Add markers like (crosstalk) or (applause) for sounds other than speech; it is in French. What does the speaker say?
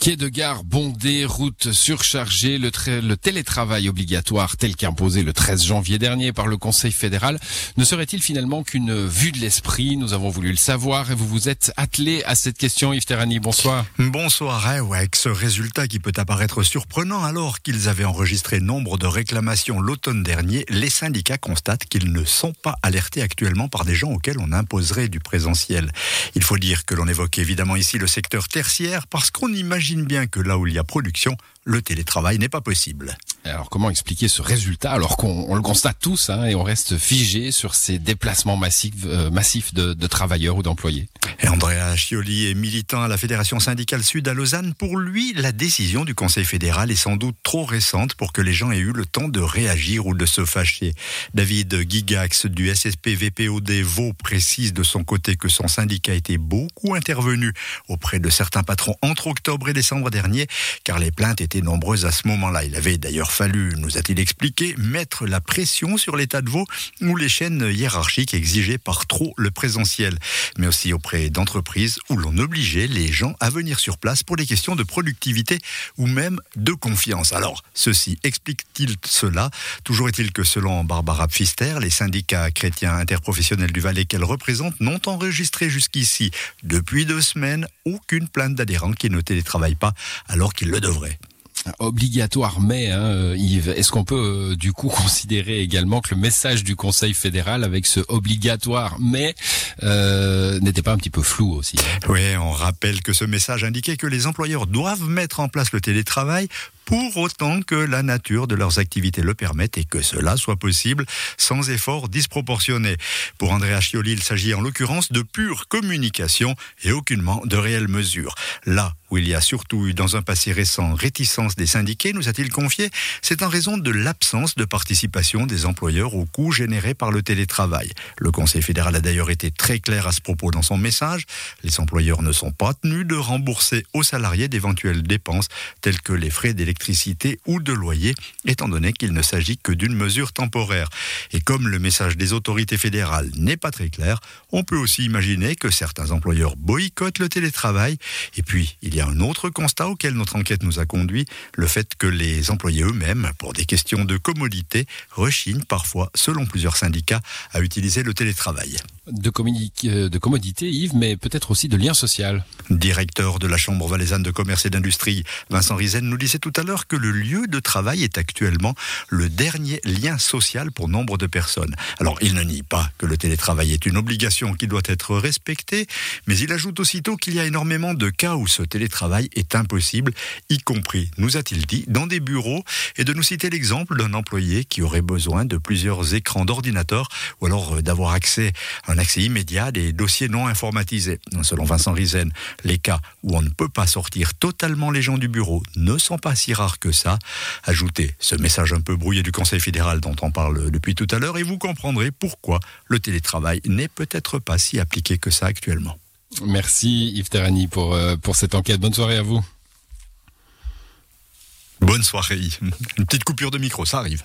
Quai de gare bondé, route surchargée, le, le télétravail obligatoire tel qu'imposé le 13 janvier dernier par le Conseil fédéral ne serait-il finalement qu'une vue de l'esprit? Nous avons voulu le savoir et vous vous êtes attelé à cette question Yves Terrani, bonsoir. Bonsoir, eh ouais, avec ce résultat qui peut apparaître surprenant alors qu'ils avaient enregistré nombre de réclamations l'automne dernier, les syndicats constatent qu'ils ne sont pas alertés actuellement par des gens auxquels on imposerait du présentiel. Il faut dire que l'on évoque évidemment ici le secteur tertiaire parce qu'on imagine bien que là où il y a production, le télétravail n'est pas possible. Alors comment expliquer ce résultat alors qu'on on le constate tous hein, et on reste figé sur ces déplacements massifs, euh, massifs de, de travailleurs ou d'employés? Et Andrea Scioli est militant à la Fédération syndicale sud à Lausanne. Pour lui, la décision du Conseil fédéral est sans doute trop récente pour que les gens aient eu le temps de réagir ou de se fâcher. David Gigax du SSP VPOD Vaud précise de son côté que son syndicat était beaucoup intervenu auprès de certains patrons entre octobre et décembre dernier, car les plaintes étaient nombreuses à ce moment-là. Il avait d'ailleurs fallu, nous a-t-il expliqué, mettre la pression sur l'État de Vaud où les chaînes hiérarchiques exigeaient par trop le présentiel, mais aussi auprès d'entreprises où l'on obligeait les gens à venir sur place pour des questions de productivité ou même de confiance. Alors, ceci explique-t-il cela? Toujours est-il que selon Barbara Pfister, les syndicats chrétiens interprofessionnels du Valais qu'elle représente n'ont enregistré jusqu'ici, depuis deux semaines, aucune plainte d'adhérents qui ne télétravaillent pas alors qu'ils le devraient. Obligatoire mais, hein, euh, Yves, est-ce qu'on peut euh, du coup (laughs) considérer également que le message du Conseil fédéral avec ce obligatoire mais euh, n'était pas un petit peu flou aussi hein Oui, on rappelle que ce message indiquait que les employeurs doivent mettre en place le télétravail pour autant que la nature de leurs activités le permette et que cela soit possible sans effort disproportionné. Pour Andrea Scioli, il s'agit en l'occurrence de pure communication et aucunement de réelles mesures. Là où il y a surtout eu dans un passé récent réticence des syndiqués, nous a-t-il confié, c'est en raison de l'absence de participation des employeurs aux coûts générés par le télétravail. Le Conseil fédéral a d'ailleurs été très clair à ce propos dans son message. Les employeurs ne sont pas tenus de rembourser aux salariés d'éventuelles dépenses telles que les frais d'électricité ou de loyer, étant donné qu'il ne s'agit que d'une mesure temporaire. Et comme le message des autorités fédérales n'est pas très clair, on peut aussi imaginer que certains employeurs boycottent le télétravail. Et puis, il y a un autre constat auquel notre enquête nous a conduit, le fait que les employés eux-mêmes, pour des questions de commodité, rechignent parfois, selon plusieurs syndicats, à utiliser le télétravail. Euh, de commodité, Yves, mais peut-être aussi de lien social. Directeur de la Chambre valaisanne de commerce et d'industrie, Vincent Rizen nous disait tout à l'heure que le lieu de travail est actuellement le dernier lien social pour nombre de personnes. Alors, il ne nie pas que le télétravail est une obligation qui doit être respectée, mais il ajoute aussitôt qu'il y a énormément de cas où ce télétravail est impossible, y compris, nous a-t-il dit, dans des bureaux, et de nous citer l'exemple d'un employé qui aurait besoin de plusieurs écrans d'ordinateur ou alors euh, d'avoir accès, un accès immédiat des dossiers non informatisés. Selon Vincent Rizen, les cas où on ne peut pas sortir totalement les gens du bureau ne sont pas si rares que ça. Ajoutez ce message un peu brouillé du Conseil fédéral dont on parle depuis tout à l'heure et vous comprendrez pourquoi le télétravail n'est peut-être pas si appliqué que ça actuellement. Merci Yves Terrani pour, euh, pour cette enquête. Bonne soirée à vous. Bonne soirée. (laughs) Une petite coupure de micro, ça arrive.